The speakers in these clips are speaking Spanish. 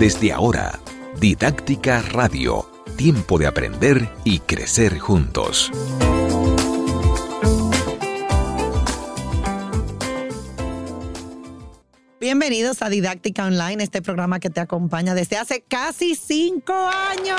Desde ahora, Didáctica Radio, tiempo de aprender y crecer juntos. Bienvenidos a Didáctica Online, este programa que te acompaña desde hace casi cinco años.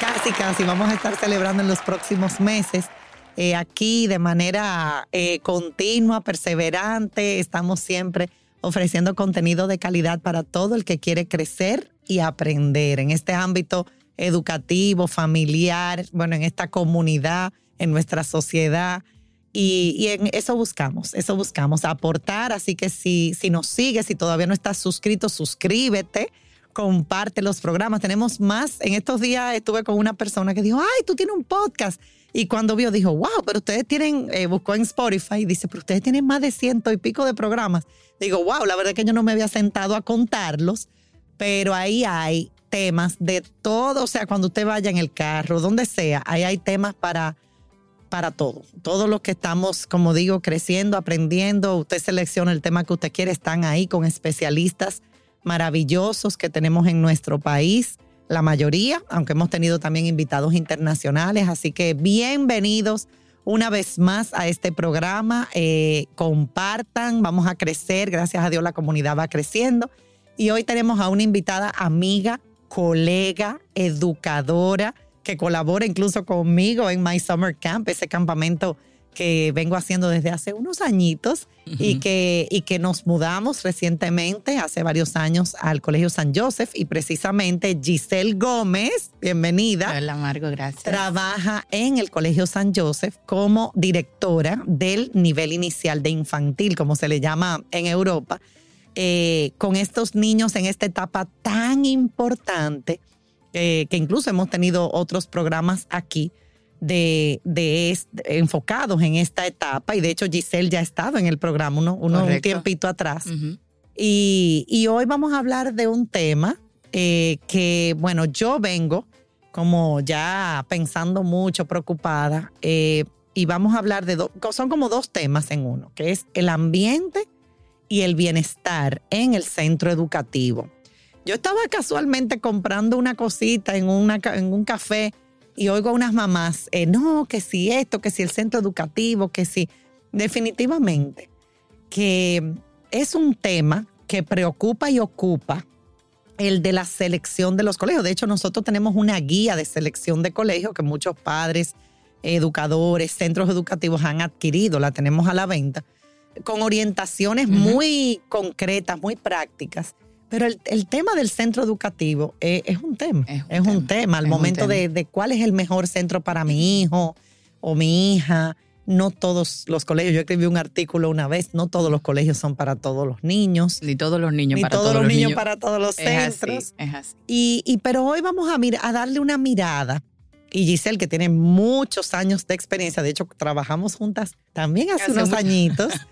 Casi, casi. Vamos a estar celebrando en los próximos meses. Eh, aquí de manera eh, continua, perseverante, estamos siempre ofreciendo contenido de calidad para todo el que quiere crecer y aprender en este ámbito educativo, familiar, bueno, en esta comunidad, en nuestra sociedad. Y, en eso buscamos, eso buscamos, aportar. Así que si, si nos sigues, si todavía no estás suscrito, suscríbete, comparte los programas. Tenemos más. En estos días estuve con una persona que dijo, ay, tú tienes un podcast. Y cuando vio, dijo, wow, pero ustedes tienen, eh, buscó en Spotify y dice, pero ustedes tienen más de ciento y pico de programas. Digo, wow, la verdad es que yo no me había sentado a contarlos, pero ahí hay temas de todo, o sea, cuando usted vaya en el carro, donde sea, ahí hay temas para, para todo. Todos los que estamos, como digo, creciendo, aprendiendo, usted selecciona el tema que usted quiere, están ahí con especialistas maravillosos que tenemos en nuestro país, la mayoría, aunque hemos tenido también invitados internacionales, así que bienvenidos una vez más a este programa. Eh, compartan, vamos a crecer. Gracias a Dios la comunidad va creciendo. Y hoy tenemos a una invitada amiga, colega, educadora, que colabora incluso conmigo en My Summer Camp, ese campamento que vengo haciendo desde hace unos añitos y, que, y que nos mudamos recientemente, hace varios años, al Colegio San Joseph y precisamente Giselle Gómez, bienvenida. Hola, Margo, gracias. Trabaja en el Colegio San Joseph como directora del nivel inicial de infantil, como se le llama en Europa, eh, con estos niños en esta etapa tan importante, eh, que incluso hemos tenido otros programas aquí de, de, enfocados en esta etapa. Y de hecho, Giselle ya ha estado en el programa uno, un tiempito atrás. y, y, hoy vamos a hablar de un tema eh, que, bueno, yo vengo como ya pensando mucho, preocupada. Eh, y vamos a hablar de dos, son como dos temas en uno, que es el ambiente y el bienestar en el centro educativo. Yo estaba casualmente comprando una cosita en, una, en un café y oigo a unas mamás, eh, no, que si esto, que si el centro educativo, que si, definitivamente, que es un tema que preocupa y ocupa el de la selección de los colegios. De hecho, nosotros tenemos una guía de selección de colegios que muchos padres, educadores, centros educativos han adquirido, la tenemos a la venta, con orientaciones muy concretas, muy prácticas pero el, tema del centro educativo es, un tema, es un, tema, al momento De, cuál es el mejor centro para mi hijo o mi hija. No todos los colegios, yo escribí un artículo una vez, no todos los colegios son para todos los niños. Ni todos los niños ni para todos, los niños, para todos los centros. es así. Y, y, pero hoy vamos a, a darle una mirada y Giselle, que tiene muchos años de experiencia, de hecho trabajamos juntas también hace, unos añitos.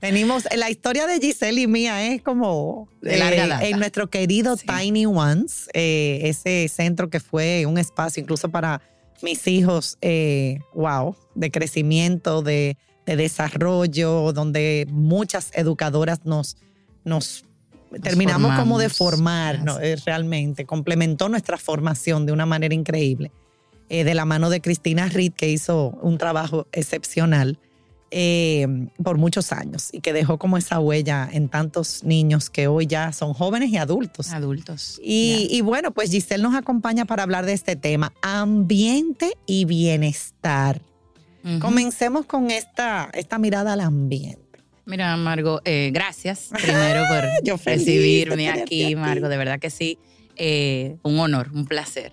Venimos, la historia de Giselle y mía es como de larga eh, en nuestro querido Tiny Ones, eh, ese centro que fue un espacio incluso para mis hijos, eh, wow, de crecimiento, de, desarrollo, donde muchas educadoras nos, nos, terminamos como de formar ¿no? realmente, complementó nuestra formación de una manera increíble. de la mano de Cristina Reed, que hizo un trabajo excepcional. Eh, por muchos años y que dejó como esa huella en tantos niños que hoy ya son jóvenes y adultos. Adultos. Y, bueno, pues Giselle nos acompaña para hablar de este tema, ambiente y bienestar. Comencemos con esta, esta mirada al ambiente. Mira, Margo, eh, gracias primero por recibirme aquí, Margo, de verdad que sí. Eh, un honor, un placer.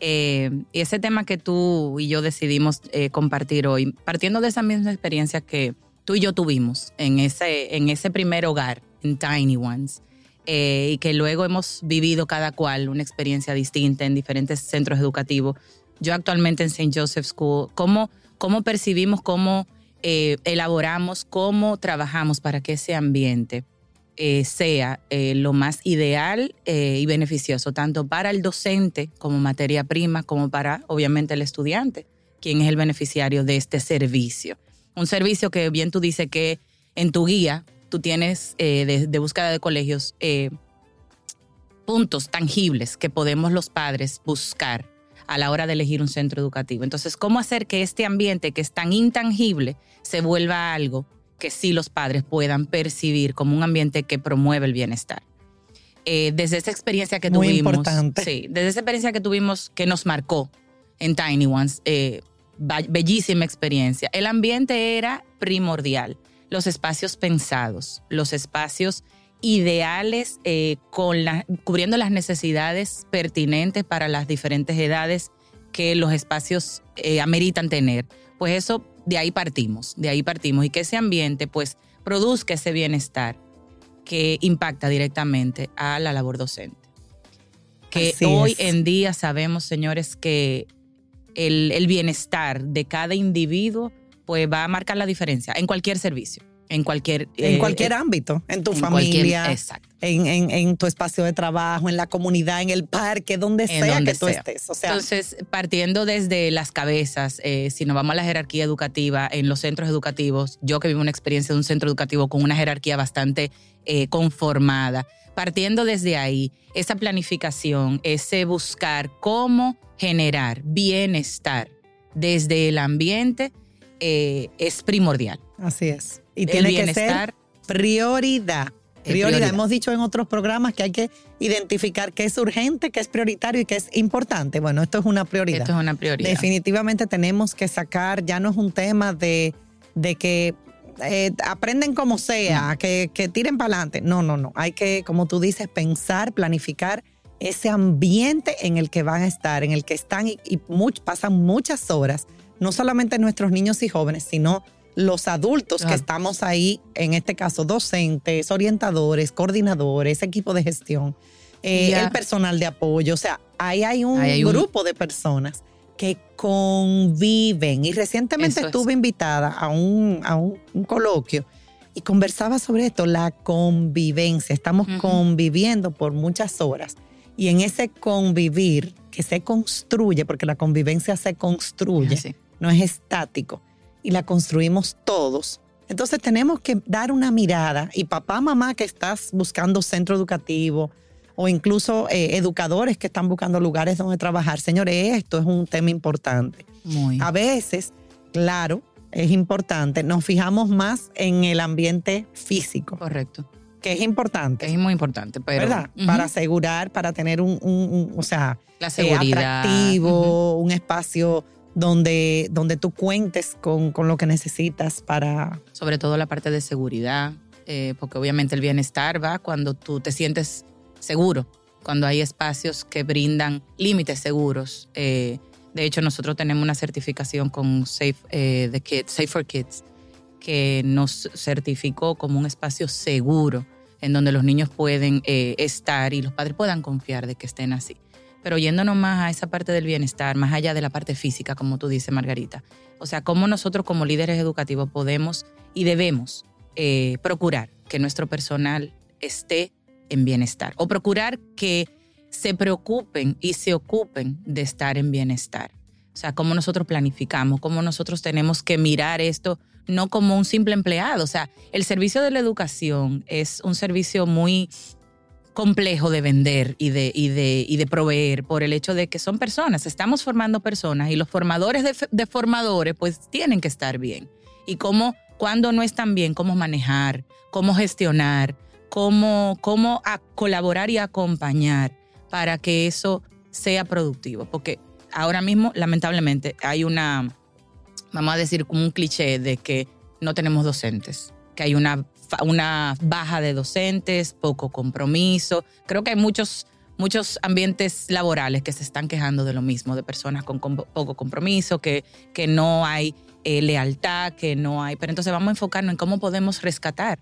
Eh, y ese tema que tú y yo decidimos eh, compartir hoy, partiendo de esa misma experiencia que tú y yo tuvimos en ese, en ese primer hogar, en Tiny Ones, eh, y que luego hemos vivido cada cual una experiencia distinta en diferentes centros educativos. Yo actualmente en St. Joseph School, ¿cómo, cómo percibimos, cómo elaboramos, cómo trabajamos para que ese ambiente eh, sea eh, lo más ideal eh, y beneficioso, tanto para el docente como materia prima, como para, obviamente, el estudiante, quien es el beneficiario de este servicio. Un servicio que bien tú dices que en tu guía tú tienes de, búsqueda de colegios, puntos tangibles que podemos los padres buscar a la hora de elegir un centro educativo. Entonces, ¿cómo hacer que este ambiente que es tan intangible se vuelva algo que sí los padres puedan percibir como un ambiente que promueve el bienestar? Eh, desde esa experiencia que Muy tuvimos. importante. Sí, desde esa experiencia que tuvimos que nos marcó en Tiny Ones, eh, bellísima experiencia. El ambiente era primordial. Los espacios pensados, los espacios ideales eh, con la- cubriendo las necesidades pertinentes para las diferentes edades que los espacios eh, ameritan tener. Pues eso, de ahí partimos, de ahí partimos. Y que ese ambiente pues produzca ese bienestar que impacta directamente a la labor docente. Que Así hoy es. en día sabemos, señores, que el, el bienestar de cada individuo pues va a marcar la diferencia en cualquier servicio, en cualquier... En eh, cualquier eh, ámbito, en tu en familia, exacto. en, en- en tu espacio de trabajo, en la comunidad, en el parque, donde sea donde que tú sea. estés. O sea, Entonces, partiendo desde las cabezas, eh, si nos vamos a la jerarquía educativa en los centros educativos, yo que vivo una experiencia de un centro educativo con una jerarquía bastante conformada, partiendo desde ahí, esa planificación, ese buscar cómo generar bienestar desde el ambiente es primordial. así es. Y el tiene que ser prioridad. Prioridad. prioridad. Hemos dicho en otros programas que hay que identificar qué es urgente, qué es prioritario y qué es importante. Bueno, esto es una prioridad. Esto es una prioridad. Definitivamente tenemos que sacar, ya no es un tema de, de que eh, aprenden como sea, que, que tiren para adelante. No, no, no. Hay que, como tú dices, pensar, planificar ese ambiente en el que van a estar, en el que están y, y much- pasan muchas horas, no solamente nuestros niños y jóvenes, sino los adultos que estamos ahí, en este caso docentes, orientadores, coordinadores, equipo de gestión, eh, el personal de apoyo. O sea, ahí hay un Ahí hay un- grupo de personas que conviven. Y recientemente Eso es. estuve invitada a un, a un, un coloquio y conversaba sobre esto, la convivencia. Estamos conviviendo por muchas horas. Y en ese convivir que se construye, porque la convivencia se construye, Así. no es estático, y la construimos todos. Entonces tenemos que dar una mirada y papá, mamá que estás buscando centro educativo o incluso eh, educadores que están buscando lugares donde trabajar, señores, esto es un tema importante. Muy. A veces, claro, es importante, nos fijamos más en el ambiente físico, Correcto. que es importante. Es muy importante, pero... ¿Verdad? Para asegurar, para tener un, un- un- o sea, la eh, atractivo, un espacio donde, donde tú cuentes con, con lo que necesitas para... sobre todo la parte de seguridad, eh, porque obviamente el bienestar va cuando tú te sientes seguro, cuando hay espacios que brindan límites seguros. Eh, de hecho, nosotros tenemos una certificación con Safe, eh, the Kids, Safe for Kids, que nos certificó como un espacio seguro en donde los niños pueden eh, estar y los padres puedan confiar de que estén así. Pero yéndonos más a esa parte del bienestar, más allá de la parte física, como tú dices, Margarita. O sea, cómo nosotros como líderes educativos podemos y debemos eh, procurar que nuestro personal esté en bienestar o procurar que se preocupen y se ocupen de estar en bienestar. O sea, cómo nosotros planificamos, cómo nosotros tenemos que mirar esto no como un simple empleado. O sea, el servicio de la educación es un servicio muy complejo de vender y de, y de, y de proveer por el hecho de que son personas, estamos formando personas y los formadores de, formadores pues tienen que estar bien. Y cómo, cuando no están bien, cómo manejar, cómo gestionar, cómo, cómo colaborar y acompañar para que eso sea productivo. Porque ahora mismo, lamentablemente, hay una, vamos a decir, como un cliché de que no tenemos docentes, que hay una, una baja de docentes, poco compromiso. Creo que hay muchos, muchos ambientes laborales que se están quejando de lo mismo, de personas con, con poco compromiso, que, que no hay eh, lealtad, que no hay... Pero entonces vamos a enfocarnos en cómo podemos rescatar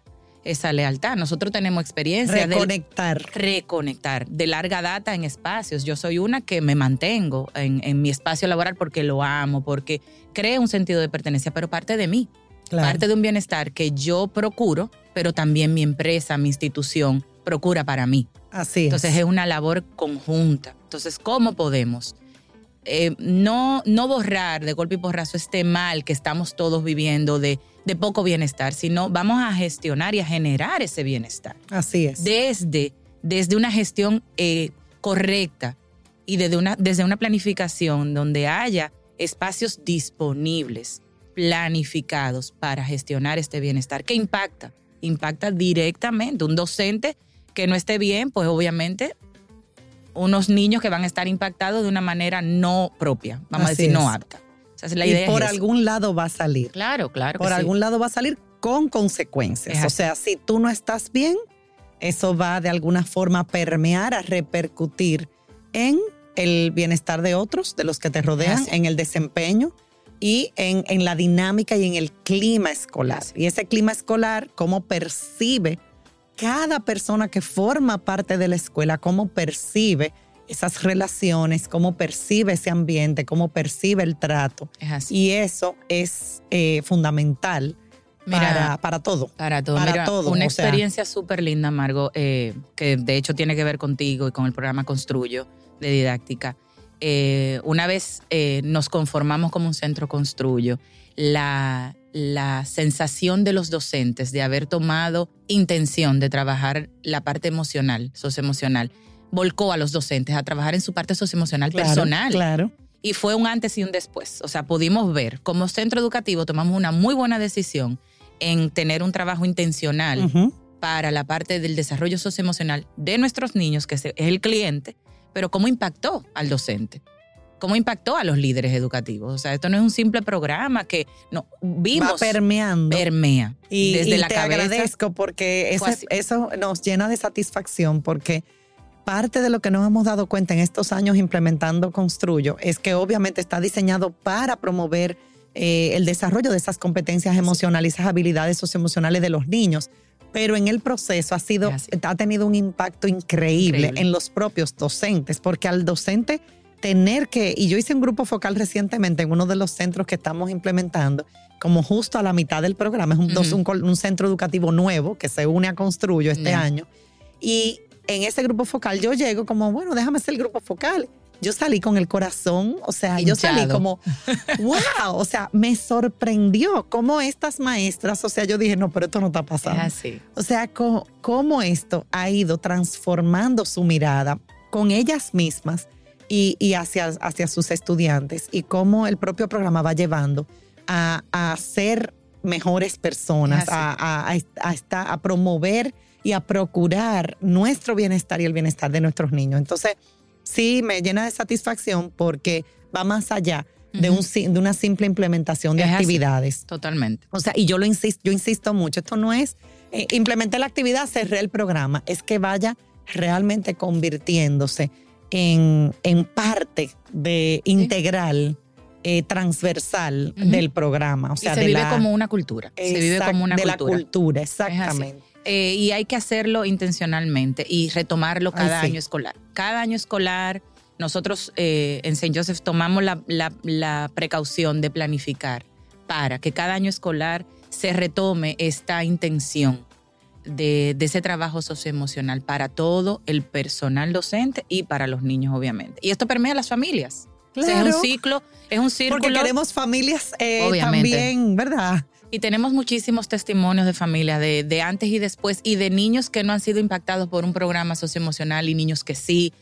esa lealtad. Nosotros tenemos experiencia Reconectar. de reconectar de larga data en espacios. Yo soy una que me mantengo en, en mi espacio laboral porque lo amo, porque creo un sentido de pertenencia, pero parte de mí, Claro. parte de un bienestar que yo procuro, pero también mi empresa, mi institución procura para mí. Así es. Entonces es una labor conjunta. Entonces, ¿cómo podemos eh, no, no borrar de golpe y porrazo este mal que estamos todos viviendo de, de poco bienestar, sino vamos a gestionar y a generar ese bienestar Así es. desde, desde una gestión eh, correcta y desde una, desde una planificación donde haya espacios disponibles, planificados para gestionar este bienestar. ¿Qué impacta? Impacta directamente. Un docente que no esté bien, pues obviamente unos niños que van a estar impactados de una manera no propia, vamos a decir, no apta. y por algún lado va a salir. Claro, claro. Por algún lado va a salir con consecuencias. O sea, si tú no estás bien, eso va de alguna forma a permear, a repercutir en el bienestar de otros, de los que te rodean, en el desempeño y en, en, la dinámica y en el clima escolar. Y ese clima escolar, cómo percibe cada persona que forma parte de la escuela, cómo percibe esas relaciones, cómo percibe ese ambiente, cómo percibe el trato. Y eso es eh, fundamental para, para, todo. Para todo. Para todo. Una experiencia súper linda, Margo, eh, que de hecho tiene que ver contigo y con el programa Construyo de didáctica. Eh, una vez nos conformamos como un centro Construyo, la, la sensación de los docentes de haber tomado intención de trabajar la parte emocional, socioemocional, volcó a los docentes a trabajar en su parte socioemocional personal. Claro. Y fue un antes y un después. O sea, pudimos ver como centro educativo tomamos una muy buena decisión en tener un trabajo intencional para la parte del desarrollo socioemocional de nuestros niños, que es el cliente, pero cómo impactó al docente cómo impactó a los líderes educativos. O sea, esto no es un simple programa que no vimos. Va permeando. Permea. Y, desde la te agradezco porque eso nos llena de satisfacción porque parte de lo que nos hemos dado cuenta en estos años implementando Construyo es que obviamente está diseñado para promover eh, el desarrollo de esas competencias emocionales, esas habilidades socioemocionales de los niños. Pero en el proceso ha sido, ha tenido un impacto increíble, en los propios docentes, porque al docente tener que, y yo hice un grupo focal recientemente en uno de los centros que estamos implementando, como justo a la mitad del programa, es un, un, centro educativo nuevo que se une a Construyo este año. Y en ese grupo focal yo llego como, bueno, déjame ser el grupo focal. Yo salí con el corazón, o sea, yo salí como, wow, o sea, me sorprendió cómo estas maestras, o sea, yo dije, no, pero esto no está pasando. así. O sea, cómo esto ha ido transformando su mirada con ellas mismas y, hacia, hacia sus estudiantes y cómo el propio programa va llevando a, ser mejores personas, a, a, a, promover y a procurar nuestro bienestar y el bienestar de nuestros niños. Entonces, sí, me llena de satisfacción porque va más allá de, un, de una simple implementación de actividades. totalmente. O sea, y yo lo insisto, yo insisto mucho, esto no es eh, implementar la actividad, cerré el programa, es que vaya realmente convirtiéndose en, en parte de integral. Eh, transversal del programa. O sea, se vive como una cultura. se vive como una de cultura. la cultura, exactamente. Eh, y hay que hacerlo intencionalmente y retomarlo cada año escolar. Cada año escolar, nosotros eh, en St. Joseph tomamos la, la, precaución de planificar para que cada año escolar se retome esta intención de, ese trabajo socioemocional para todo el personal docente y para los niños, obviamente. Y esto permea a las familias. es un ciclo, es un círculo. Porque queremos familias eh, también, ¿verdad? Y tenemos muchísimos testimonios de familias, de, antes y después, y de niños que no han sido impactados por un programa socioemocional y niños que sí.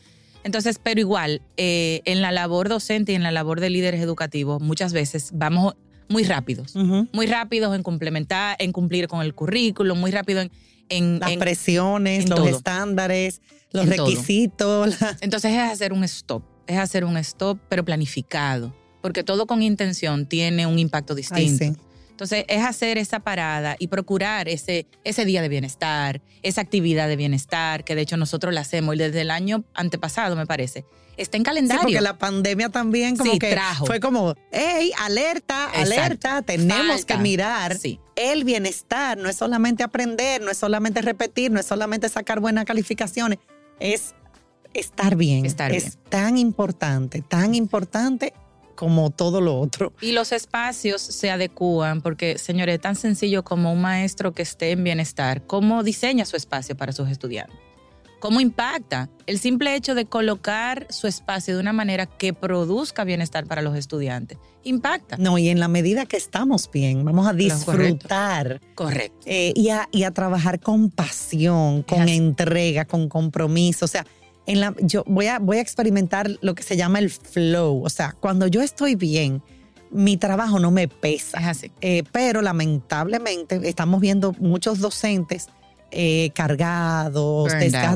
Entonces, pero igual, eh, en la labor docente y en la labor de líderes educativos, muchas veces vamos muy rápidos, muy rápidos en complementar, en cumplir con el currículo, muy rápido en, las presiones, los estándares, los requisitos. Entonces es hacer un stop, es hacer un stop, pero planificado, porque todo con intención tiene un impacto distinto. Entonces es hacer esa parada y procurar ese, ese día de bienestar, esa actividad de bienestar, que de hecho nosotros la hacemos desde el año antepasado, me parece. Está en calendario. porque la pandemia también como que fue como, hey, alerta, alerta, tenemos que mirar el bienestar. No es solamente aprender, no es solamente repetir, no es solamente sacar buenas calificaciones, es estar bien. Estar es tan importante, tan importante como todo lo otro. Y los espacios se adecúan porque, señores, tan sencillo como un maestro que esté en bienestar, ¿cómo diseña su espacio para sus estudiantes? ¿Cómo impacta? El simple hecho de colocar su espacio de una manera que produzca bienestar para los estudiantes. Impacta. No, y en la medida que estamos bien, vamos a disfrutar. Correcto. Eh, y, a, y, a, trabajar con pasión, con entrega, con compromiso. O sea, en la, yo voy a, voy a experimentar lo que se llama el flow. O sea, cuando yo estoy bien, mi trabajo no me pesa. Es así. Eh, pero lamentablemente estamos viendo muchos docentes eh, cargados,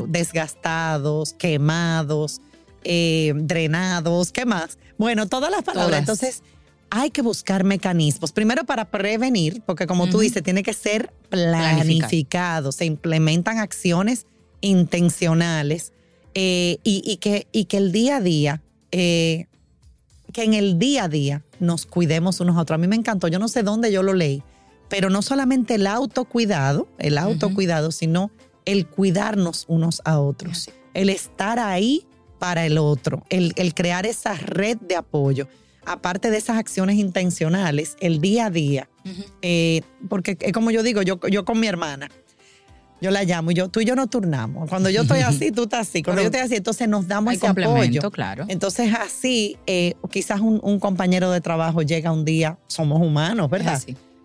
desgastados, quemados, eh, drenados, ¿qué más? Bueno, todas las palabras. Entonces, hay que buscar mecanismos. Primero para prevenir, porque como tú dices, tiene que ser planificado. Se implementan acciones intencionales eh, y, que, y que el día a día, que en el día a día nos cuidemos unos a otros. A mí me encantó, yo no sé dónde yo lo leí, pero no solamente el autocuidado, el autocuidado, sino el cuidarnos unos a otros, el estar ahí para el otro, el, crear esa red de apoyo. Aparte de esas acciones intencionales, el día a día, eh, porque es como yo digo, yo, yo con mi hermana, yo la llamo y yo, tú y yo nos turnamos. Cuando yo estoy así, tú estás así. Cuando yo estoy así, entonces nos damos ese apoyo. claro. Entonces así, eh, quizás un, un, compañero de trabajo llega un día, somos humanos, ¿verdad?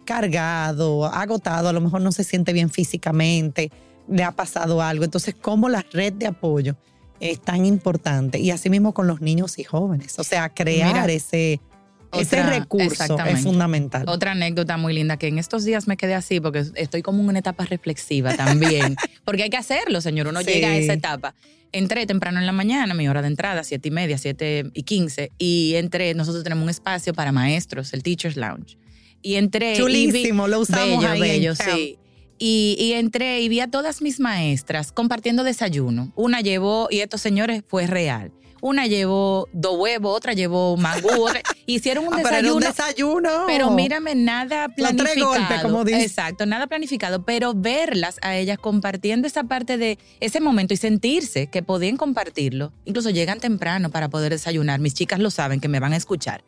cargado, agotado, a lo mejor no se siente bien físicamente, le ha pasado algo. Entonces, ¿cómo la red de apoyo es tan importante? Y así mismo con los niños y jóvenes. O sea, crear ese, ese recurso es fundamental. Otra anécdota muy linda que en estos días me quedé así porque estoy como en una etapa reflexiva también. porque hay que hacerlo, señor. Uno llega a esa etapa. Entré temprano en la mañana, mi hora de entrada, siete y media, siete y quince, y entré, nosotros tenemos un espacio para maestros, el Teachers Lounge y entré. Chulísimo, lo usamos bello, bello, sí. Y, entré y vi a todas mis maestras compartiendo desayuno. Una llevó, y estos señores fue real. Una llevó dos huevos, otra llevó mangú, otra, hicieron un ah, desayuno. Pero un desayuno. Pero mírame, nada planificado. Golpes, como dice. Exacto, nada planificado, pero verlas a ellas compartiendo esa parte de ese momento y sentirse que podían compartirlo. Incluso llegan temprano para poder desayunar. Mis chicas lo saben, que me van a escuchar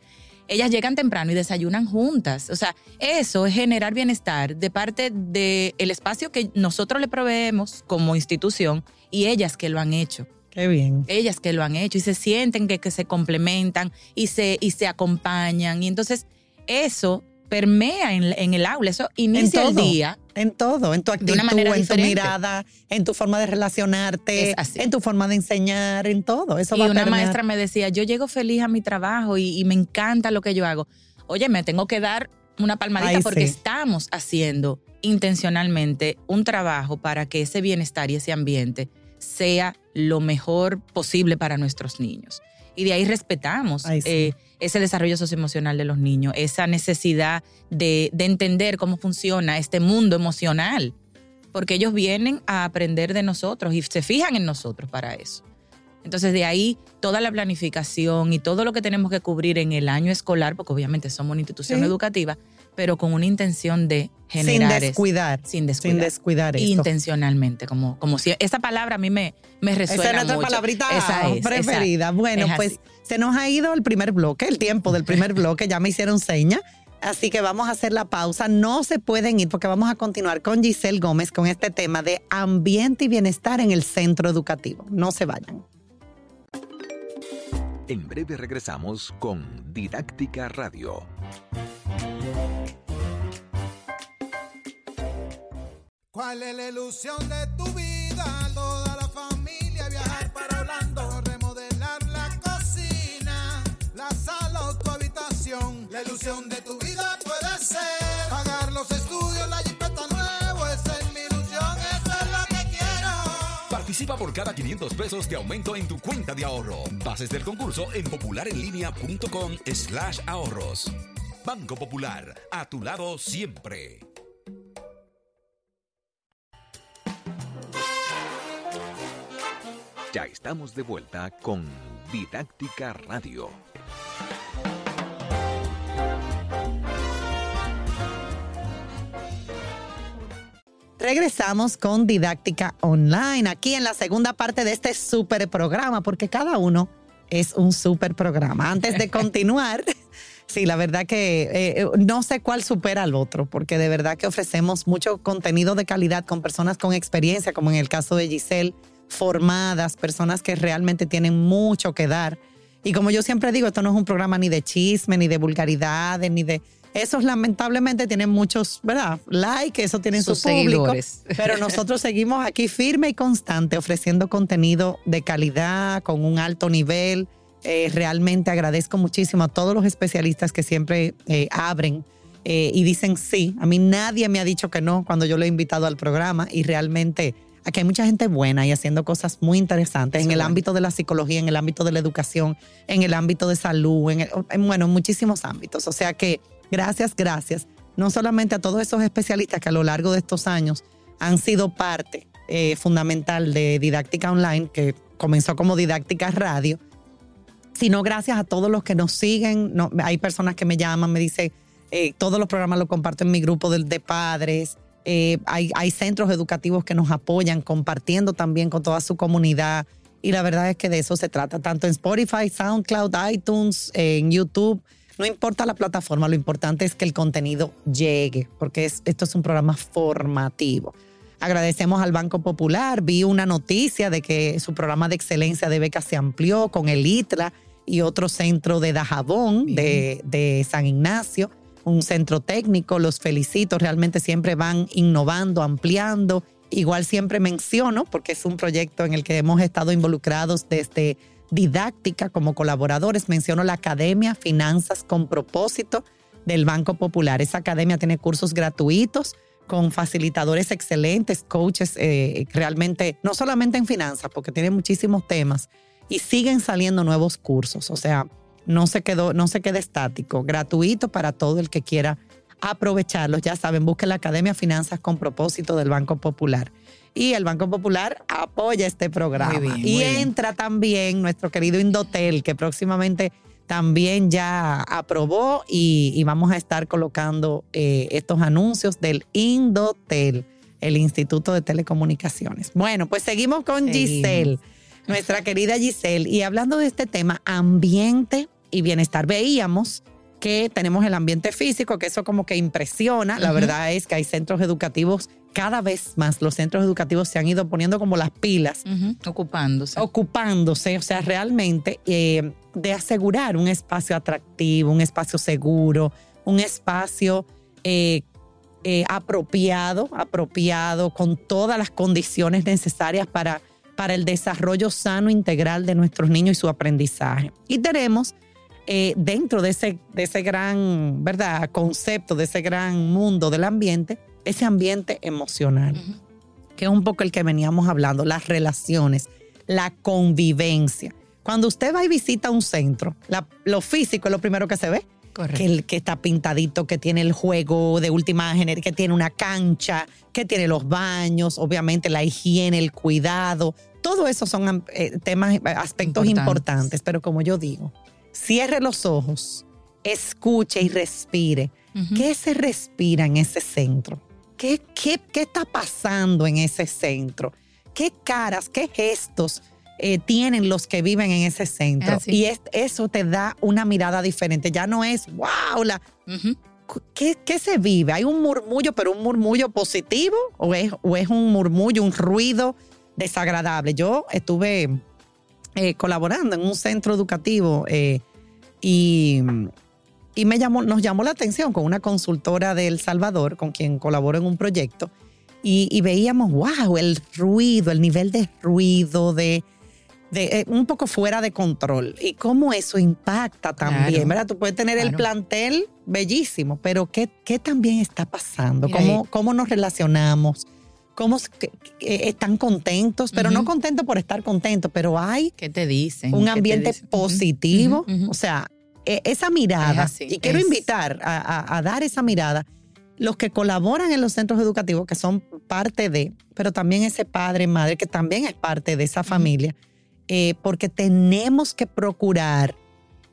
ellas llegan temprano y desayunan juntas. O sea, eso es generar bienestar de parte del el espacio que nosotros le proveemos como institución y ellas que lo han hecho. Qué bien. Ellas que lo han hecho y se sienten que, que se complementan y se, y se acompañan. Y entonces eso permea en, el aula, eso inicia el día. En todo, en tu actitud, en tu mirada, en tu forma de relacionarte, en tu forma de enseñar, en todo. Eso y una maestra me decía, yo llego feliz a mi trabajo y, me encanta lo que yo hago. Oye, me tengo que dar una palmadita porque estamos haciendo intencionalmente un trabajo para que ese bienestar y ese ambiente sea lo mejor posible para nuestros niños. Y de ahí respetamos eh, ese desarrollo socioemocional de los niños, esa necesidad de, entender cómo funciona este mundo emocional, porque ellos vienen a aprender de nosotros y se fijan en nosotros para eso. Entonces de ahí toda la planificación y todo lo que tenemos que cubrir en el año escolar, porque obviamente somos una institución educativa, pero con una intención de generar. Sin descuidar. sin descuidar. Sin descuidar. Intencionalmente, como, como si esa palabra a mí me, me resuena. Esa es nuestra palabrita preferida. bueno, pues se nos ha ido el primer bloque, el tiempo del primer bloque, ya me hicieron seña. Así que vamos a hacer la pausa. No se pueden ir porque vamos a continuar con Giselle Gómez con este tema de ambiente y bienestar en el centro educativo. No se vayan. En breve regresamos con Didáctica Radio. ¿Cuál es la ilusión de tu vida? Toda la familia viajar para Orlando, remodelar la cocina, la sala o tu habitación. La ilusión de tu vida Participa por cada 500 pesos de aumento en tu cuenta de ahorro. Bases del concurso en popularenlinea.com slash ahorros. Banco Popular, a tu lado siempre. Ya estamos de vuelta con Didáctica Radio. Regresamos con Didáctica Online, aquí en la segunda parte de este super programa, porque cada uno es un super programa. Antes de continuar, sí, la verdad que eh, eh, no sé cuál supera al otro, porque de verdad que ofrecemos mucho contenido de calidad con personas con experiencia, como en el caso de Giselle formadas, personas que realmente tienen mucho que dar. Y como yo siempre digo, esto no es un programa ni de chisme, ni de vulgaridades, ni de... Esos lamentablemente tienen muchos, ¿verdad? Like, eso tienen sus, su público. Pero nosotros seguimos aquí firme y constante ofreciendo contenido de calidad, con un alto nivel. Eh, realmente agradezco muchísimo a todos los especialistas que siempre eh, abren eh, y dicen sí. A mí nadie me ha dicho que no cuando yo lo he invitado al programa y realmente aquí hay mucha gente buena y haciendo cosas muy interesantes en el ámbito de la psicología, en el ámbito de la educación, en el ámbito de salud, en, bueno, en muchísimos ámbitos. O sea que gracias, gracias. No solamente a todos esos especialistas que a lo largo de estos años han sido parte eh, fundamental de Didáctica Online, que comenzó como Didáctica Radio, sino gracias a todos los que nos siguen. Hay personas que me llaman, me dicen, eh, todos los programas los comparto en mi grupo de, padres. Eh, hay, hay, centros educativos que nos apoyan, compartiendo también con toda su comunidad. Y la verdad es que de eso se trata, tanto en Spotify, SoundCloud, iTunes, en YouTube. No importa la plataforma, lo importante es que el contenido llegue, porque esto es un programa formativo. Agradecemos al Banco Popular. Vi una noticia de que su programa de excelencia de becas se amplió con el ITLA y otro centro de Dajabón, de, de San Ignacio un centro técnico, los felicito, realmente siempre van innovando, ampliando. Igual siempre menciono, porque es un proyecto en el que hemos estado involucrados desde didáctica como colaboradores, menciono la Academia Finanzas con propósito del Banco Popular. Esa academia tiene cursos gratuitos con facilitadores excelentes, coaches eh, realmente, no solamente en finanzas, porque tiene muchísimos temas, y siguen saliendo nuevos cursos. O sea, no se quedó, no se quede estático, gratuito para todo el que quiera aprovecharlos. Ya saben, busquen la Academia Finanzas con propósito del Banco Popular. Y el Banco Popular apoya este programa. y entra también nuestro querido Indotel, que próximamente también ya aprobó y, vamos a estar colocando eh, estos anuncios del Indotel, el Instituto de Telecomunicaciones. Bueno, pues seguimos con Giselle, nuestra querida Giselle, y hablando de este tema, ambiente y bienestar. Veíamos que tenemos el ambiente físico, que eso como que impresiona. La verdad es que hay centros educativos, cada vez más los centros educativos se han ido poniendo como las pilas. Ocupándose. Ocupándose, o sea, realmente eh, de asegurar un espacio atractivo, un espacio seguro, un espacio eh, eh, apropiado, apropiado, con todas las condiciones necesarias para, para el desarrollo sano integral de nuestros niños y su aprendizaje. Y tenemos eh, dentro de ese, de ese gran, ¿verdad?, concepto, de ese gran mundo del ambiente, ese ambiente emocional, que es un poco el que veníamos hablando, las relaciones, la convivencia. Cuando usted va y visita un centro, lo físico es lo primero que se ve. Que, el, que está pintadito, que tiene el juego de última generación, que tiene una cancha, que tiene los baños, obviamente la higiene, el cuidado. Todo eso son eh, temas, aspectos importantes, pero como yo digo, Cierre los ojos, escuche y respire. ¿Qué se respira en ese centro? ¿Qué, qué, qué está pasando en ese centro? ¿Qué caras, qué gestos eh, tienen los que viven en ese centro? Y eso te da una mirada diferente. Ya no es, wow, la, ¿qué, ¿qué, se vive? ¿Hay un murmullo, pero un murmullo positivo? ¿O es, o es un murmullo, un ruido desagradable? Yo estuve eh, colaborando en un centro educativo eh, y, y, me llamó, nos llamó la atención con una consultora de El Salvador, con quien colaboro en un proyecto, y, veíamos, wow, el ruido, el nivel de ruido, de, de eh, un poco fuera de control y cómo eso impacta también, ¿verdad? Tú puedes tener el plantel bellísimo, pero ¿qué, qué también está pasando? ¿Cómo, ¿Cómo nos relacionamos? Cómo están contentos, pero no contentos por estar contentos, pero hay ¿Qué te dicen? un ambiente positivo, o sea, e, esa mirada, y quiero invitar a, dar esa mirada, los que colaboran en los centros educativos, que son parte de, pero también ese padre, madre, que también es parte de esa familia, eh, porque tenemos que procurar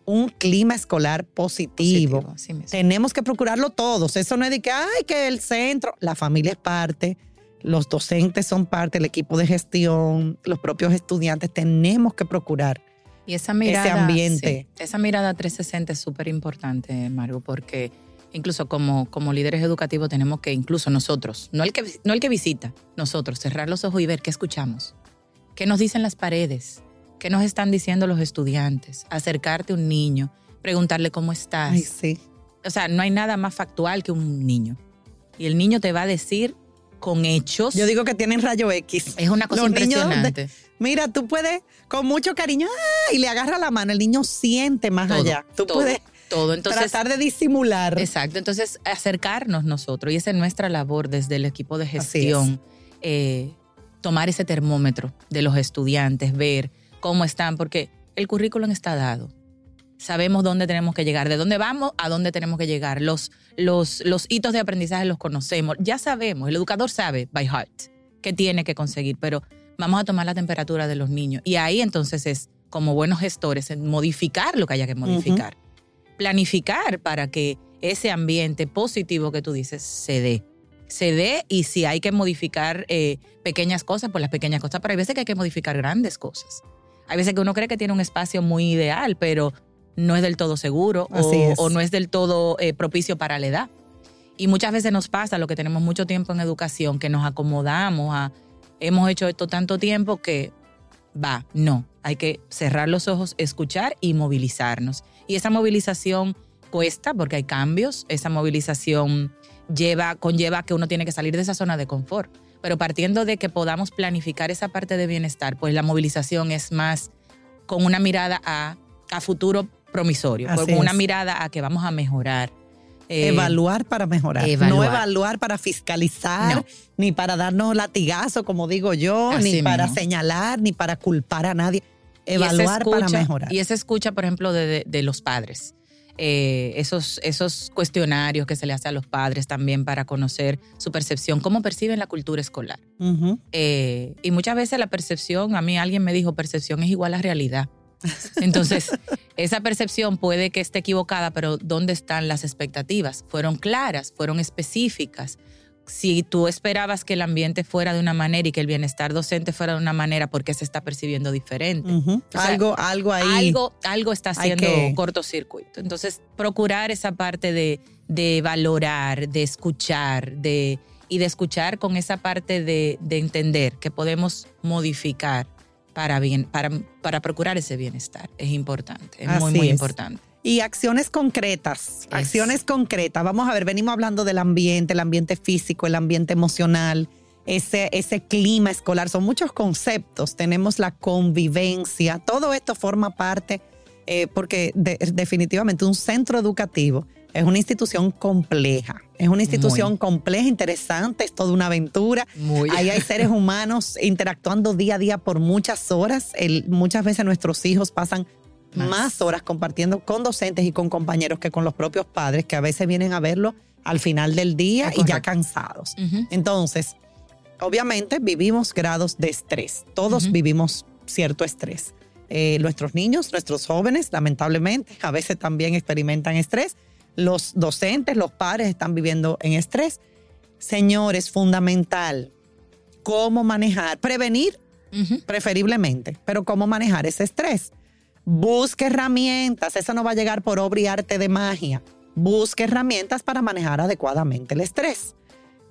un clima escolar positivo. tenemos que procurarlo todos. Eso no es de que, ay, que el centro, la familia es parte, los docentes son parte del equipo de gestión, los propios estudiantes, tenemos que procurar y esa mirada, ese ambiente. esa mirada 360 es súper importante, Margo, porque incluso como, como líderes educativos tenemos que, incluso nosotros, no el, que, no el que visita, nosotros, cerrar los ojos y ver qué escuchamos. ¿Qué nos dicen las paredes? ¿Qué nos están diciendo los estudiantes? Acercarte a un niño, preguntarle cómo estás. Ay, sí. O sea, no hay nada más factual que un niño. Y el niño te va a decir con hechos. Yo digo que tienen rayo X. Es una cosa Los impresionante. Mira, tú puedes con mucho cariño ¡ah! y le agarra la mano. El niño siente más Todo, allá. Tú todo, puedes todo. Entonces, tratar de disimular. Exacto, entonces acercarnos nosotros, y esa es nuestra labor desde el equipo de gestión, eh, tomar ese termómetro de los estudiantes, ver cómo están, porque el currículum está dado. Sabemos dónde tenemos que llegar, de dónde vamos a dónde tenemos que llegar. Los, los, los hitos de aprendizaje los conocemos, ya sabemos, el educador sabe by heart qué tiene que conseguir, pero vamos a tomar la temperatura de los niños. Y ahí entonces es, como buenos gestores, en modificar lo que haya que modificar planificar para que ese ambiente positivo que tú dices se dé. Se dé y si hay que modificar eh, pequeñas cosas, pues las pequeñas cosas, pero hay veces que hay que modificar grandes cosas. Hay veces que uno cree que tiene un espacio muy ideal, pero no es del todo seguro o, no es del todo eh, propicio para la edad. Y muchas veces nos pasa lo que tenemos mucho tiempo en educación, que nos acomodamos a, hemos hecho esto tanto tiempo que va, no, hay que cerrar los ojos, escuchar y movilizarnos. Y esa movilización cuesta porque hay cambios, esa movilización lleva, conlleva que uno tiene que salir de esa zona de confort. Pero partiendo de que podamos planificar esa parte de bienestar, pues la movilización es más con una mirada a, a futuro promisorio, Así con una es. mirada a que vamos a mejorar. Eh, evaluar para mejorar. No evaluar. para fiscalizar, No. ni para darnos latigazo, como digo yo, Así ni para señalar, ni para culpar a nadie. Evaluar para mejorar. Y esa escucha, por ejemplo, de, de- de los padres. Eh, esos, esos cuestionarios que se le hace a los padres también para conocer su percepción, cómo perciben la cultura escolar. Eh, y muchas veces la percepción, a mí alguien me dijo, percepción es igual a realidad. Entonces, esa percepción puede que esté equivocada, pero ¿dónde están las expectativas? ¿Fueron claras? ¿Fueron específicas? Si tú esperabas que el ambiente fuera de una manera y que el bienestar docente fuera de una manera, ¿por qué se está percibiendo diferente? Ujú. O sea, algo, algo ahí. algo, algo está haciendo que- cortocircuito. Entonces, procurar esa parte de, de valorar, de escuchar, de, y de escuchar con esa parte de, de entender que podemos modificar para, bien, para, para procurar ese bienestar. Es importante, es muy, Así muy es. importante. Y acciones concretas, acciones concretas. Vamos a ver, venimos hablando del ambiente, el ambiente físico, el ambiente emocional, ese, ese clima escolar. Son muchos conceptos. Tenemos la convivencia. Todo esto forma parte, eh, porque de- definitivamente un centro educativo es una institución compleja. Es una institución Muy. compleja, interesante, es toda una aventura. Muy. Ahí hay seres humanos interactuando día a día por muchas horas. El- muchas veces nuestros hijos pasan Más. más. horas compartiendo con docentes y con compañeros que con los propios padres, que a veces vienen a verlo al final del día Es y ya cansados. Entonces, obviamente vivimos grados de estrés. Todos vivimos cierto estrés. Eh, nuestros niños, nuestros jóvenes, lamentablemente, a veces también experimentan estrés. Los docentes, los padres están viviendo en estrés. Señores, fundamental, cómo manejar, prevenir preferiblemente, pero cómo manejar ese estrés. Busque herramientas, eso no va a llegar por obra y arte de magia. Busque herramientas para manejar adecuadamente el estrés,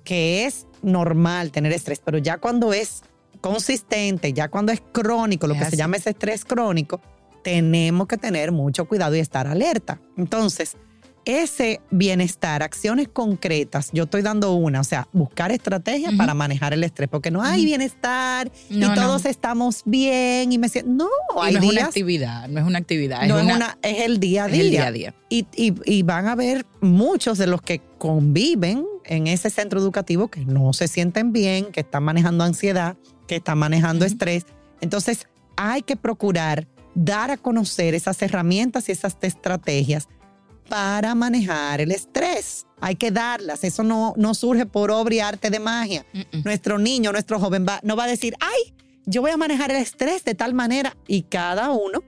que es normal tener estrés, pero ya cuando es consistente, ya cuando es crónico, lo Es que se llama ese estrés crónico, tenemos que tener mucho cuidado y estar alerta. Entonces, ese bienestar, acciones concretas, yo estoy dando una, o sea, buscar estrategias para manejar el estrés, porque no hay bienestar No, y no. todos estamos bien y me siento, no, hay no es una actividad, no es una actividad, no es, es, una- es el día a es día. el día a día. Y, y- y van a haber muchos de los que conviven en ese centro educativo que no se sienten bien, que están manejando ansiedad, que están manejando estrés. Entonces, hay que procurar dar a conocer esas herramientas y esas estrategias para manejar el estrés. Hay que darlas. Eso no, no surge por obra y arte de magia. Nuestro niño, nuestro joven va, no va a decir, ay, yo voy a manejar el estrés de tal manera. Y cada uno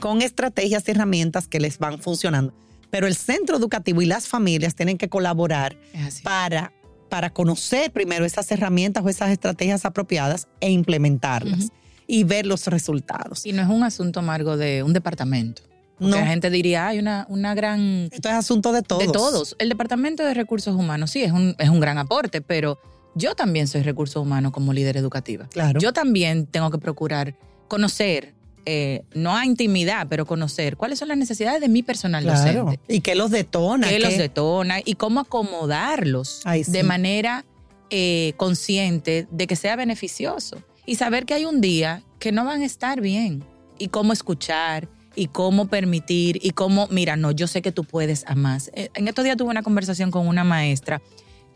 con estrategias y herramientas que les van funcionando. Pero el centro educativo y las familias tienen que colaborar para, para conocer primero esas herramientas o esas estrategias apropiadas e implementarlas y ver los resultados. Y no es un asunto amargo de un departamento. Porque No, la gente diría, hay una, una gran esto es asunto de todos. De todos. El Departamento de Recursos Humanos sí es un, es un gran aporte, pero yo también soy recurso humano como líder educativa. Claro. Yo también tengo que procurar conocer, eh, no a intimidad, pero conocer cuáles son las necesidades de mi personal Claro. docente. ¿Y qué los detona? qué ¿Qué- los detona y cómo acomodarlos Ay, sí. de manera eh, consciente de que sea beneficioso. Y saber que hay un día que no van a estar bien. Y cómo escuchar, y cómo permitir, y cómo, mira, no, yo sé que tú puedes a más. Eh, En estos días tuve una conversación con una maestra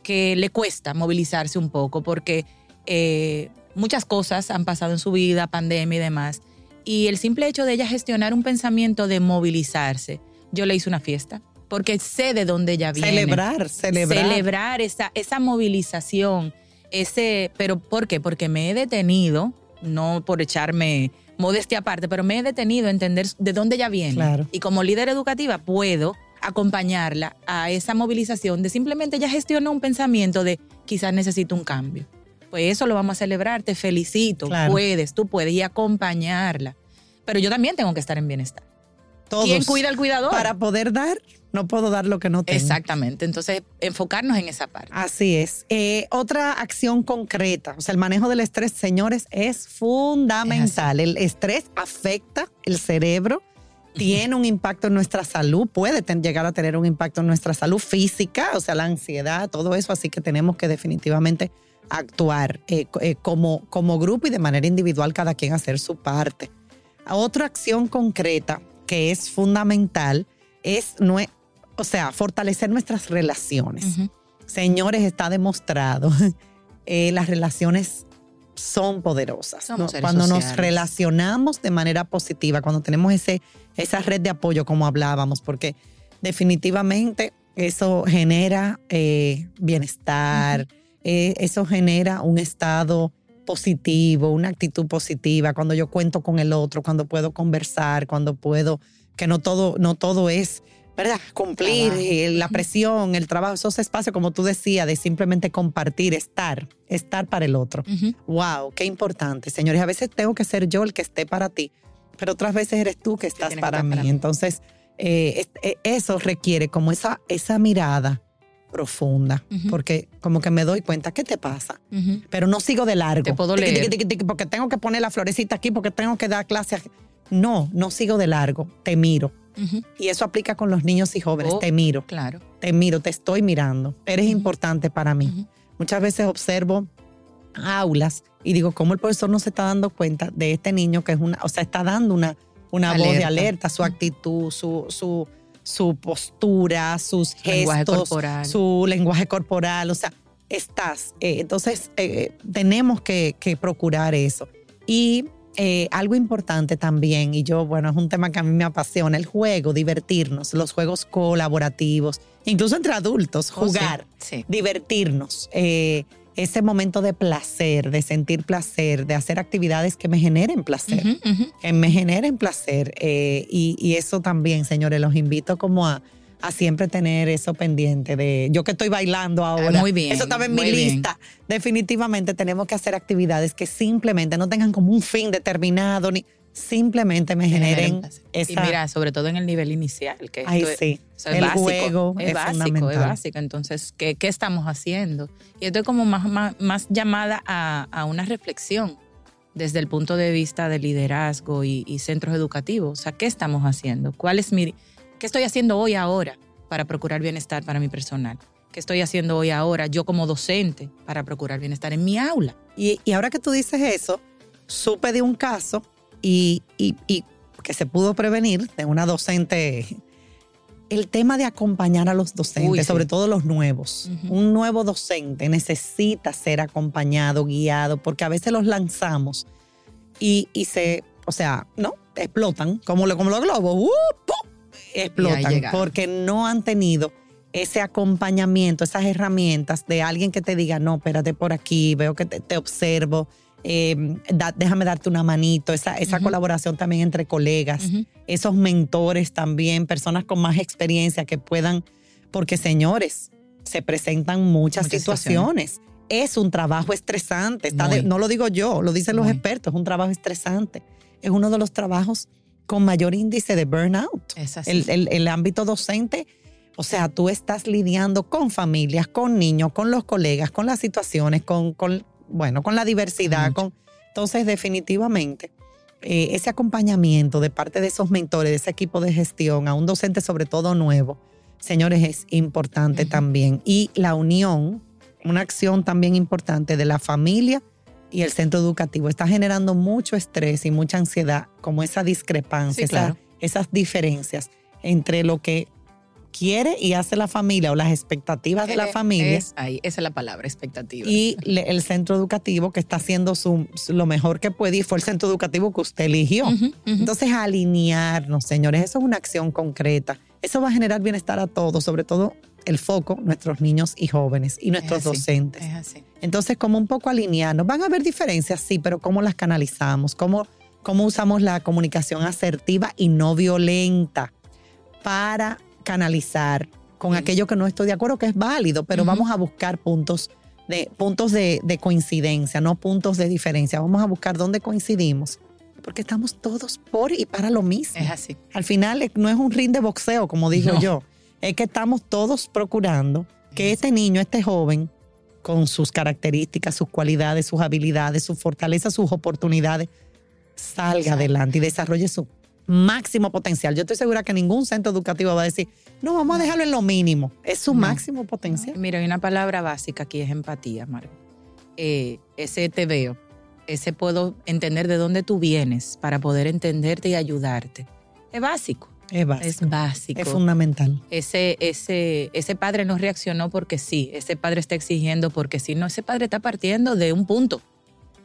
que le cuesta movilizarse un poco porque eh, muchas cosas han pasado en su vida, pandemia y demás. Y el simple hecho de ella gestionar un pensamiento de movilizarse, yo le hice una fiesta, porque sé de dónde ella viene. Celebrar, celebrar. Celebrar esa, esa movilización, ese, pero ¿por qué? Porque me he detenido, no por echarme modestia aparte, pero me he detenido a entender de dónde ella viene. Claro. Y como líder educativa puedo acompañarla a esa movilización de simplemente ella gestiona un pensamiento de quizás necesito un cambio. Pues eso lo vamos a celebrar, te felicito, Claro. puedes, tú puedes y acompañarla. Pero yo también tengo que estar en bienestar. Todos. ¿Quién cuida al cuidador? Para poder dar, no puedo dar lo que no tengo. Exactamente. Entonces, enfocarnos en esa parte. Así es. Eh, otra acción concreta, o sea, el manejo del estrés, señores, es fundamental. El estrés afecta el cerebro, tiene un impacto en nuestra salud, puede ten- llegar a tener un impacto en nuestra salud física, o sea, la ansiedad, todo eso, así que tenemos que definitivamente actuar eh, eh, como, como grupo y de manera individual, cada quien hacer su parte. Otra acción concreta que es fundamental es, nue- o sea, fortalecer nuestras relaciones. Señores, está demostrado, eh, las relaciones son poderosas. ¿no? Cuando nos relacionamos de manera positiva, cuando tenemos ese, esa red de apoyo como hablábamos, porque definitivamente eso genera eh, bienestar, eh, eso genera un estado positivo, una actitud positiva, cuando yo cuento con el otro, cuando puedo conversar, cuando puedo, que no todo, no todo es, ¿verdad? Cumplir eh, la presión, el trabajo, esos espacios, como tú decías, de simplemente compartir, estar, estar para el otro. Wow, qué importante, señores. A veces tengo que ser yo el que esté para ti, pero otras veces eres tú que estás para mí. para mí. Entonces, eh, eh, eso requiere como esa, esa mirada profunda, porque como que me doy cuenta, ¿qué te pasa? Pero no sigo de largo. Te puedo leer. porque tengo que poner la florecita aquí, porque tengo que dar clases. No, no sigo de largo, te miro. Ujú. Y eso aplica con los niños y jóvenes, Oh. te miro, Claro. te miro, te estoy mirando. Eres importante para mí. Muchas veces observo aulas y digo, ¿cómo el profesor no se está dando cuenta de este niño que es una, o sea, está dando una, una voz de Alerta. su actitud, su, su, su postura, sus Lenguaje gestos, corporal. su lenguaje corporal, o sea, estás. eh, entonces, eh, tenemos que, que procurar eso. Y eh, algo importante también, y yo, bueno, es un tema que a mí me apasiona, el juego, divertirnos, los juegos colaborativos, incluso entre adultos, Oh, sí. jugar Sí. divertirnos, eh, ese momento de placer, de sentir placer, de hacer actividades que me generen placer, que me generen placer. eh, y, y eso también, señores, los invito como a, a siempre tener eso pendiente de yo que estoy bailando ahora. muy bien, Eso estaba en mi bien. lista. Definitivamente tenemos que hacer actividades que simplemente no tengan como un fin determinado, ni simplemente me generen esa... Y mira, sobre todo en el nivel inicial, que Ay, esto es- es el básico, juego es, es, básico, es. Entonces, ¿qué, qué estamos haciendo? Y estoy como más, más, más llamada a, a una reflexión desde el punto de vista de liderazgo y, y centros educativos. O sea, ¿qué estamos haciendo? ¿Cuál es mi, ¿Qué estoy haciendo hoy ahora para procurar bienestar para mi personal? ¿Qué estoy haciendo hoy ahora yo como docente para procurar bienestar en mi aula? Y, y ahora que tú dices eso, supe de un caso y, y- y que se pudo prevenir de una docente. El tema de acompañar a los docentes, Uy, sí. sobre todo los nuevos. Un nuevo docente necesita ser acompañado, guiado, porque a veces los lanzamos y, y se, o sea, ¿no? Explotan, como, lo- como los globos. ¡uh! Explotan, porque no han tenido ese acompañamiento, esas herramientas de alguien que te diga, no, espérate por aquí, veo que te, te observo, eh, da- déjame darte una manito, esa, colaboración también entre colegas, esos mentores también, personas con más experiencia que puedan, porque señores, se presentan muchas, Muchas situaciones. Es un trabajo estresante, está de- Muy. no lo digo yo, lo dicen los expertos, es un trabajo estresante. Es uno de los trabajos con mayor índice de burnout. Es así. El, el- el ámbito docente, O sea, tú estás lidiando con familias, con niños, con los colegas, con las situaciones, con, con bueno, con la diversidad. Con, entonces, definitivamente, eh, ese acompañamiento de parte de esos mentores, de ese equipo de gestión, a un docente sobre todo nuevo, señores, es importante también. Y la unión, una acción también importante de la familia y el centro educativo, está generando mucho estrés y mucha ansiedad, como esa discrepancia, esas diferencias entre lo que quiere y hace la familia o las expectativas de la Eh, familia Es ahí, esa es la palabra, expectativa. y le- el centro educativo que está haciendo su, lo mejor que puede y fue el centro educativo que usted eligió. Entonces, alinearnos, señores, eso es una acción concreta. Eso va a generar bienestar a todos, sobre todo el foco, nuestros niños y jóvenes y nuestros así, docentes. Es así. Entonces, como un poco alinearnos. Van a haber diferencias, sí, pero cómo las canalizamos, cómo, cómo usamos la comunicación asertiva y no violenta para canalizar con Sí. aquello que no estoy de acuerdo, que es válido, pero Ujú. vamos a buscar puntos de, puntos de, de coincidencia, no puntos de diferencia. Vamos a buscar dónde coincidimos, porque estamos todos por y para lo mismo. Es así. Al final eh, no es un ring de boxeo, como digo No. yo. Es que estamos todos procurando que este niño, este joven, con sus características, sus cualidades, sus habilidades, sus fortalezas, sus oportunidades, salga Exacto. adelante y desarrolle su máximo potencial. Yo estoy segura que ningún centro educativo va a decir, no, vamos a dejarlo en lo mínimo. Es su No. máximo potencial. Mira, hay una palabra básica aquí, es empatía, Mario. Eh, ese te veo, ese puedo entender de dónde tú vienes para poder entenderte y ayudarte. Es básico, Es básico. es básico. Es fundamental. ese, ese, ese padre no reaccionó porque sí, ese padre está exigiendo porque sí, no, ese padre está partiendo de un punto.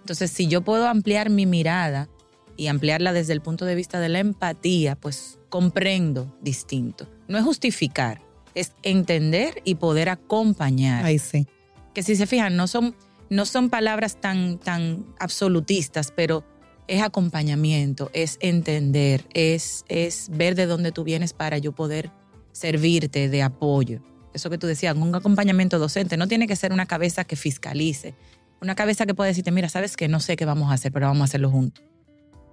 Entonces, si yo puedo ampliar mi mirada y ampliarla desde el punto de vista de la empatía, pues comprendo distinto. No es justificar, es entender y poder acompañar. Ahí sí. Que si se fijan, no son, no son palabras tan, tan absolutistas, pero es acompañamiento, es entender, es, es ver de dónde tú vienes para yo poder servirte de apoyo. Eso que tú decías, un acompañamiento docente no tiene que ser una cabeza que fiscalice, una cabeza que pueda decirte, mira, sabes que no sé qué vamos a hacer, pero vamos a hacerlo juntos.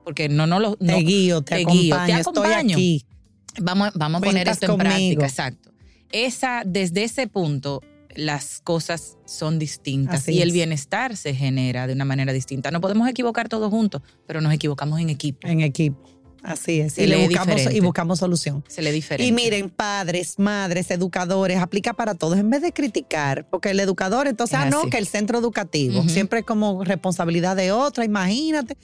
Porque no, no lo... Te guío, te, te acompaño, guío, te estoy acompaño. aquí. Vamos, vamos a poner esto en práctica, exacto. Esa, desde ese punto, las cosas son distintas Así y el es. bienestar se genera de una manera distinta. No podemos equivocar todos juntos, pero nos equivocamos en equipo. En equipo. Así es. Se y, le buscamos, diferente. y buscamos solución. Se le diferente. Y miren, padres, madres, educadores, aplica para todos. En vez de criticar, porque el educador, entonces, Es ah, no, que el centro educativo, siempre es como responsabilidad de otra, imagínate.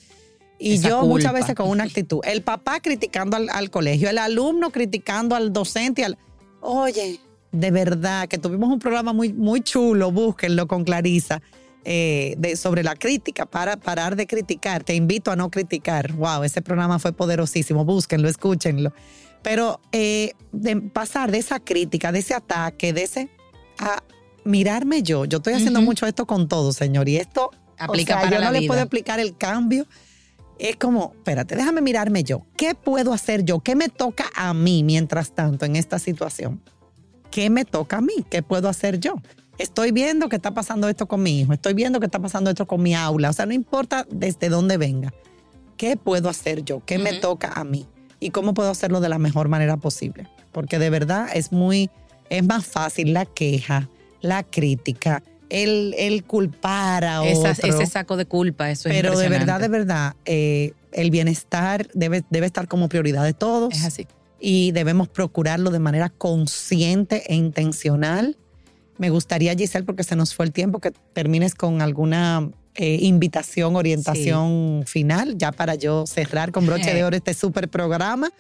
Y Esa yo muchas veces con una actitud, el papá criticando al, al colegio, el alumno criticando al docente. al- Oye, de verdad, que tuvimos un programa muy, muy chulo, búsquenlo con Clarisa, eh, de, sobre la crítica, para parar de criticar. Te invito a no criticar. Wow, ese programa fue poderosísimo. Búsquenlo, escúchenlo. Pero eh, de pasar de esa crítica, de ese ataque, de ese a mirarme yo. Yo estoy haciendo mucho esto con todo, señor. Y esto Aplica o sea, para yo la no le vida. puedo explicar el cambio. Es como, espérate, déjame mirarme yo. ¿Qué puedo hacer yo? ¿Qué me toca a mí mientras tanto en esta situación? ¿Qué me toca a mí? ¿Qué puedo hacer yo? Estoy viendo que está pasando esto con mi hijo, estoy viendo que está pasando esto con mi aula. O sea, no importa desde dónde venga. ¿Qué puedo hacer yo? ¿Qué me toca a mí? ¿Y cómo puedo hacerlo de la mejor manera posible? Porque de verdad es muy, es más fácil la queja, la crítica, el, el culpar a Esa- otro. ese saco de culpa, eso es Pero de verdad, de verdad, eh, el bienestar debe, debe estar como prioridad de todos Es así. y debemos procurarlo de manera consciente e intencional. Me gustaría, Giselle, porque se nos fue el tiempo, que termines con alguna eh, invitación, orientación final, ya para yo cerrar con broche de oro este super programa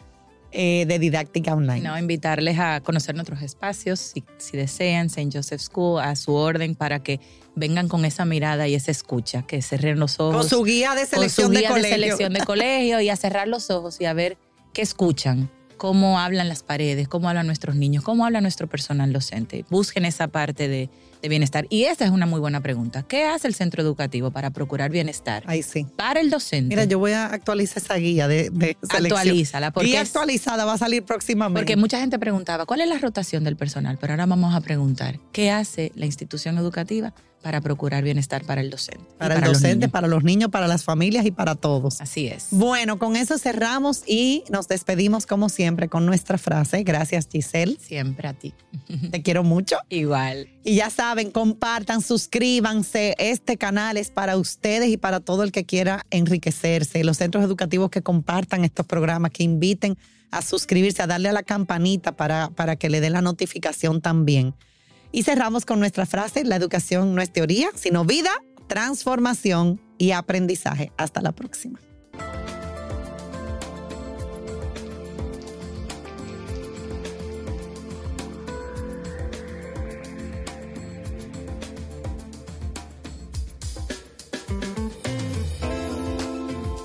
eh, de didáctica online. No, invitarles a conocer nuestros espacios, si, si desean, St. Joseph School, a su orden, para que vengan con esa mirada y esa escucha, que cerren los ojos. con su guía de con su selección de guía colegio. selección de colegio y a cerrar los ojos y a ver qué escuchan, cómo hablan las paredes, cómo hablan nuestros niños, cómo habla nuestro personal docente. Busquen esa parte de, de bienestar. Y esa es una muy buena pregunta. ¿Qué hace el centro educativo para procurar bienestar? Ahí sí. Para el docente. Mira, yo voy a actualizar esa guía de, de selección. Actualízala, porque Guía actualizada va a salir próximamente. Porque mucha gente preguntaba, ¿cuál es la rotación del personal? Pero ahora vamos a preguntar, ¿qué hace la institución educativa para procurar bienestar para el docente. Para, el docente, para los niños, para las familias y para todos. Así es. Bueno, con eso cerramos y nos despedimos como siempre con nuestra frase. Gracias Giselle. Siempre a ti. Te quiero mucho. Igual. Y ya saben, compartan, suscríbanse. Este canal es para ustedes y para todo el que quiera enriquecerse. Los centros educativos que compartan estos programas, que inviten a suscribirse, a darle a la campanita para, para que le den la notificación también. Y cerramos con nuestra frase, la educación no es teoría, sino vida, transformación y aprendizaje. Hasta la próxima.